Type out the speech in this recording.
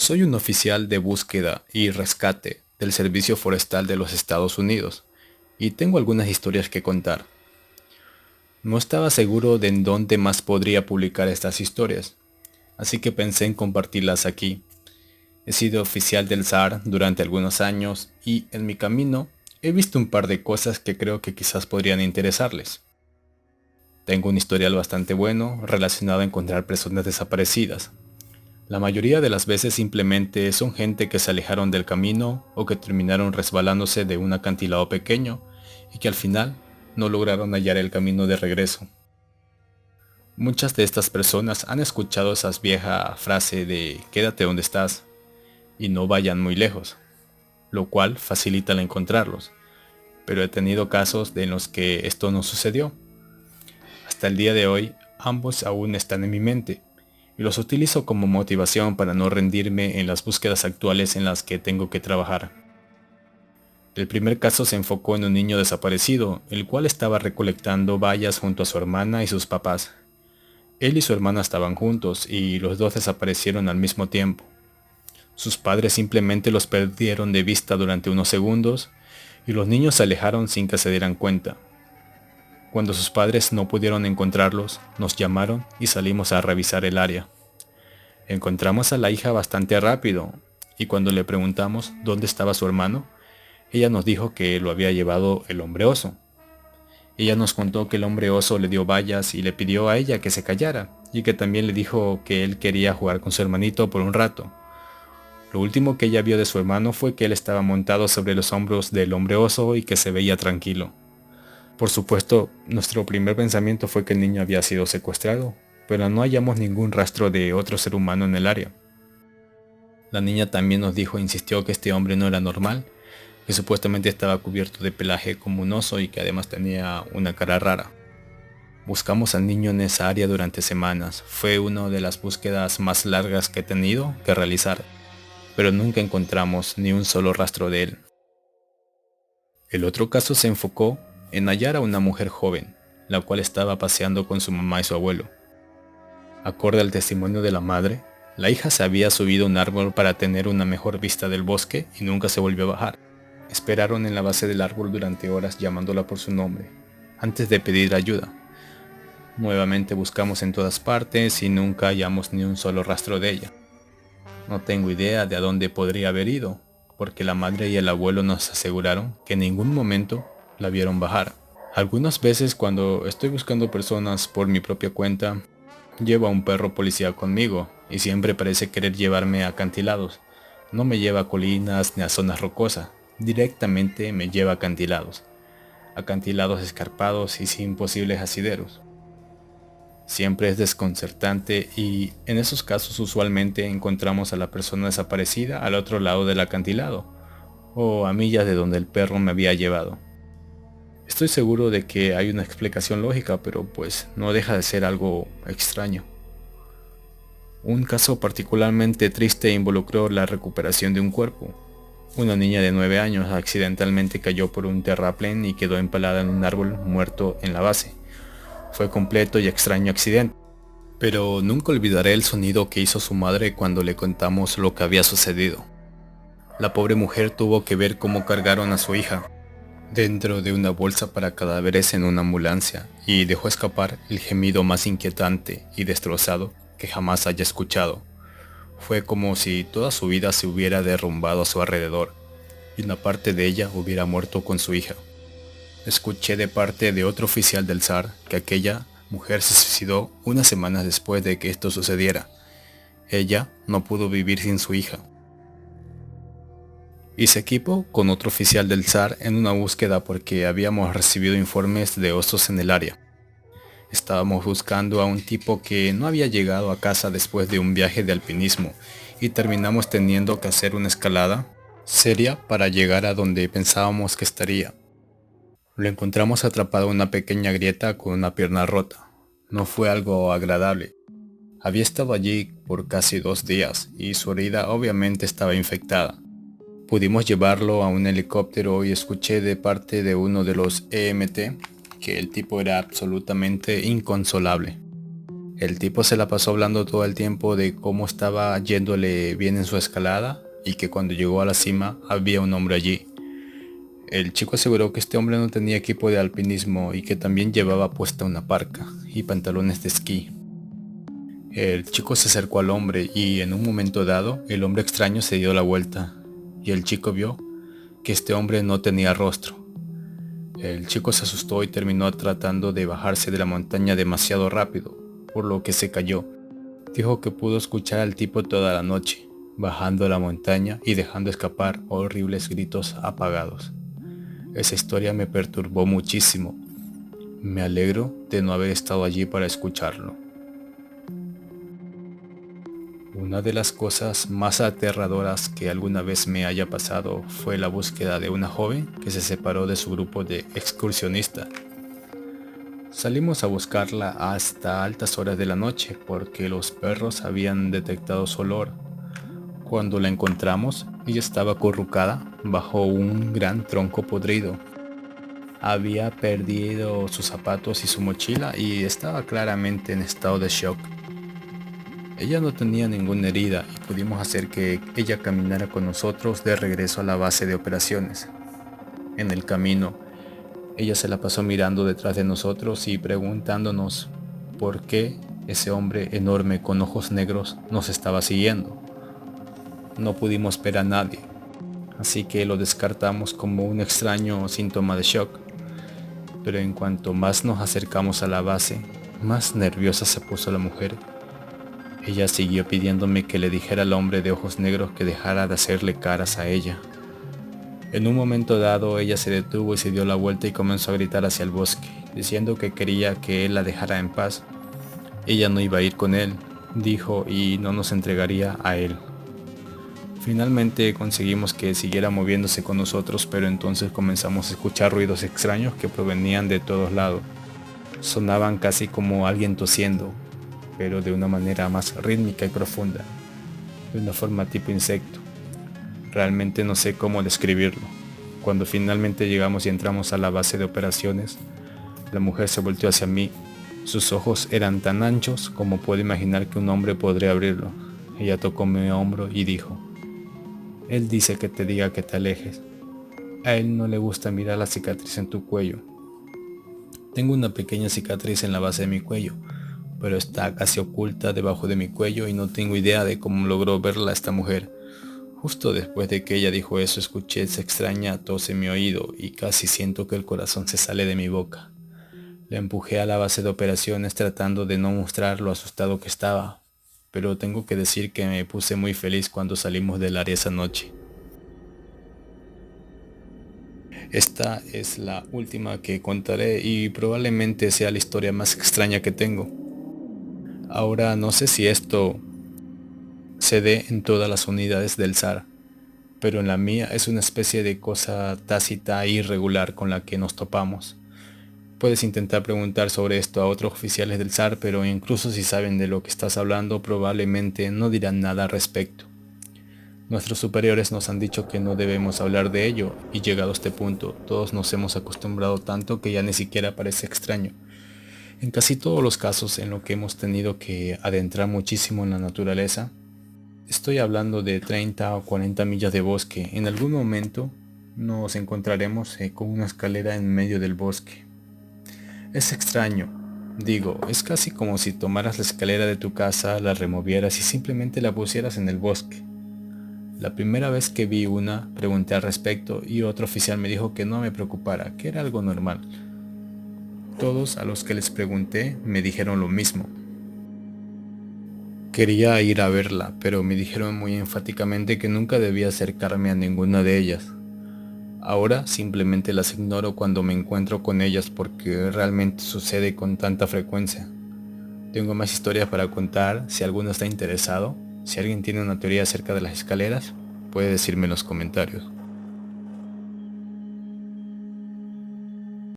Soy un oficial de búsqueda y rescate del Servicio Forestal de los Estados Unidos y tengo algunas historias que contar. No estaba seguro de en dónde más podría publicar estas historias, así que pensé en compartirlas aquí. He sido oficial del SAR durante algunos años y en mi camino he visto un par de cosas que creo que quizás podrían interesarles. Tengo un historial bastante bueno relacionado a encontrar personas desaparecidas, la mayoría de las veces simplemente son gente que se alejaron del camino o que terminaron resbalándose de un acantilado pequeño y que al final no lograron hallar el camino de regreso. Muchas de estas personas han escuchado esa vieja frase de quédate donde estás y no vayan muy lejos, lo cual facilita el encontrarlos, pero he tenido casos en los que esto no sucedió. Hasta el día de hoy ambos aún están en mi mente y los utilizo como motivación para no rendirme en las búsquedas actuales en las que tengo que trabajar. El primer caso se enfocó en un niño desaparecido, el cual estaba recolectando bayas junto a su hermana y sus papás. Él y su hermana estaban juntos y los dos desaparecieron al mismo tiempo. Sus padres simplemente los perdieron de vista durante unos segundos y los niños se alejaron sin que se dieran cuenta. Cuando sus padres no pudieron encontrarlos, nos llamaron y salimos a revisar el área. Encontramos a la hija bastante rápido y cuando le preguntamos dónde estaba su hermano, ella nos dijo que lo había llevado el hombre oso. Ella nos contó que el hombre oso le dio vallas y le pidió a ella que se callara y que también le dijo que él quería jugar con su hermanito por un rato. Lo último que ella vio de su hermano fue que él estaba montado sobre los hombros del hombre oso y que se veía tranquilo. Por supuesto, nuestro primer pensamiento fue que el niño había sido secuestrado, pero no hallamos ningún rastro de otro ser humano en el área. La niña también nos dijo e insistió que este hombre no era normal, que supuestamente estaba cubierto de pelaje como un oso y que además tenía una cara rara. Buscamos al niño en esa área durante semanas. Fue una de las búsquedas más largas que he tenido que realizar, pero nunca encontramos ni un solo rastro de él. El otro caso se enfocó en a una mujer joven, la cual estaba paseando con su mamá y su abuelo. Acorde al testimonio de la madre, la hija se había subido a un árbol para tener una mejor vista del bosque y nunca se volvió a bajar. Esperaron en la base del árbol durante horas llamándola por su nombre, antes de pedir ayuda. Nuevamente buscamos en todas partes y nunca hallamos ni un solo rastro de ella. No tengo idea de a dónde podría haber ido, porque la madre y el abuelo nos aseguraron que en ningún momento la vieron bajar. Algunas veces cuando estoy buscando personas por mi propia cuenta, llevo a un perro policía conmigo y siempre parece querer llevarme a acantilados. No me lleva a colinas ni a zonas rocosas, directamente me lleva a acantilados. Acantilados escarpados y sin posibles asideros. Siempre es desconcertante y en esos casos usualmente encontramos a la persona desaparecida al otro lado del acantilado o a millas de donde el perro me había llevado. Estoy seguro de que hay una explicación lógica, pero pues no deja de ser algo extraño. Un caso particularmente triste involucró la recuperación de un cuerpo. Una niña de 9 años accidentalmente cayó por un terraplén y quedó empalada en un árbol muerto en la base. Fue completo y extraño accidente. Pero nunca olvidaré el sonido que hizo su madre cuando le contamos lo que había sucedido. La pobre mujer tuvo que ver cómo cargaron a su hija, dentro de una bolsa para cadáveres en una ambulancia y dejó escapar el gemido más inquietante y destrozado que jamás haya escuchado. Fue como si toda su vida se hubiera derrumbado a su alrededor y una parte de ella hubiera muerto con su hija. Escuché de parte de otro oficial del zar que aquella mujer se suicidó unas semanas después de que esto sucediera. Ella no pudo vivir sin su hija y se con otro oficial del SAR en una búsqueda porque habíamos recibido informes de osos en el área. Estábamos buscando a un tipo que no había llegado a casa después de un viaje de alpinismo y terminamos teniendo que hacer una escalada seria para llegar a donde pensábamos que estaría. Lo encontramos atrapado en una pequeña grieta con una pierna rota. No fue algo agradable. Había estado allí por casi dos días y su herida obviamente estaba infectada. Pudimos llevarlo a un helicóptero y escuché de parte de uno de los EMT que el tipo era absolutamente inconsolable. El tipo se la pasó hablando todo el tiempo de cómo estaba yéndole bien en su escalada y que cuando llegó a la cima había un hombre allí. El chico aseguró que este hombre no tenía equipo de alpinismo y que también llevaba puesta una parca y pantalones de esquí. El chico se acercó al hombre y en un momento dado el hombre extraño se dio la vuelta y el chico vio que este hombre no tenía rostro. El chico se asustó y terminó tratando de bajarse de la montaña demasiado rápido, por lo que se cayó. Dijo que pudo escuchar al tipo toda la noche, bajando la montaña y dejando escapar horribles gritos apagados. Esa historia me perturbó muchísimo. Me alegro de no haber estado allí para escucharlo. Una de las cosas más aterradoras que alguna vez me haya pasado fue la búsqueda de una joven que se separó de su grupo de excursionistas. Salimos a buscarla hasta altas horas de la noche porque los perros habían detectado su olor. Cuando la encontramos, ella estaba acurrucada bajo un gran tronco podrido. Había perdido sus zapatos y su mochila y estaba claramente en estado de shock. Ella no tenía ninguna herida y pudimos hacer que ella caminara con nosotros de regreso a la base de operaciones. En el camino, ella se la pasó mirando detrás de nosotros y preguntándonos por qué ese hombre enorme con ojos negros nos estaba siguiendo. No pudimos ver a nadie, así que lo descartamos como un extraño síntoma de shock. Pero en cuanto más nos acercamos a la base, más nerviosa se puso la mujer ella siguió pidiéndome que le dijera al hombre de ojos negros que dejara de hacerle caras a ella. En un momento dado ella se detuvo y se dio la vuelta y comenzó a gritar hacia el bosque, diciendo que quería que él la dejara en paz. Ella no iba a ir con él, dijo, y no nos entregaría a él. Finalmente conseguimos que siguiera moviéndose con nosotros, pero entonces comenzamos a escuchar ruidos extraños que provenían de todos lados. Sonaban casi como alguien tosiendo, pero de una manera más rítmica y profunda, de una forma tipo insecto. Realmente no sé cómo describirlo. Cuando finalmente llegamos y entramos a la base de operaciones, la mujer se volteó hacia mí. Sus ojos eran tan anchos como puedo imaginar que un hombre podría abrirlo. Ella tocó mi hombro y dijo, Él dice que te diga que te alejes. A él no le gusta mirar la cicatriz en tu cuello. Tengo una pequeña cicatriz en la base de mi cuello, pero está casi oculta debajo de mi cuello y no tengo idea de cómo logró verla esta mujer. Justo después de que ella dijo eso escuché esa extraña tos en mi oído y casi siento que el corazón se sale de mi boca. Le empujé a la base de operaciones tratando de no mostrar lo asustado que estaba, pero tengo que decir que me puse muy feliz cuando salimos del área esa noche. Esta es la última que contaré y probablemente sea la historia más extraña que tengo. Ahora no sé si esto se dé en todas las unidades del SAR, pero en la mía es una especie de cosa tácita e irregular con la que nos topamos. Puedes intentar preguntar sobre esto a otros oficiales del SAR, pero incluso si saben de lo que estás hablando, probablemente no dirán nada al respecto. Nuestros superiores nos han dicho que no debemos hablar de ello, y llegado a este punto, todos nos hemos acostumbrado tanto que ya ni siquiera parece extraño. En casi todos los casos en lo que hemos tenido que adentrar muchísimo en la naturaleza, estoy hablando de 30 o 40 millas de bosque, en algún momento nos encontraremos eh, con una escalera en medio del bosque. Es extraño, digo, es casi como si tomaras la escalera de tu casa, la removieras y simplemente la pusieras en el bosque. La primera vez que vi una, pregunté al respecto y otro oficial me dijo que no me preocupara, que era algo normal todos a los que les pregunté me dijeron lo mismo. Quería ir a verla, pero me dijeron muy enfáticamente que nunca debía acercarme a ninguna de ellas. Ahora simplemente las ignoro cuando me encuentro con ellas porque realmente sucede con tanta frecuencia. Tengo más historias para contar, si alguno está interesado, si alguien tiene una teoría acerca de las escaleras, puede decirme en los comentarios.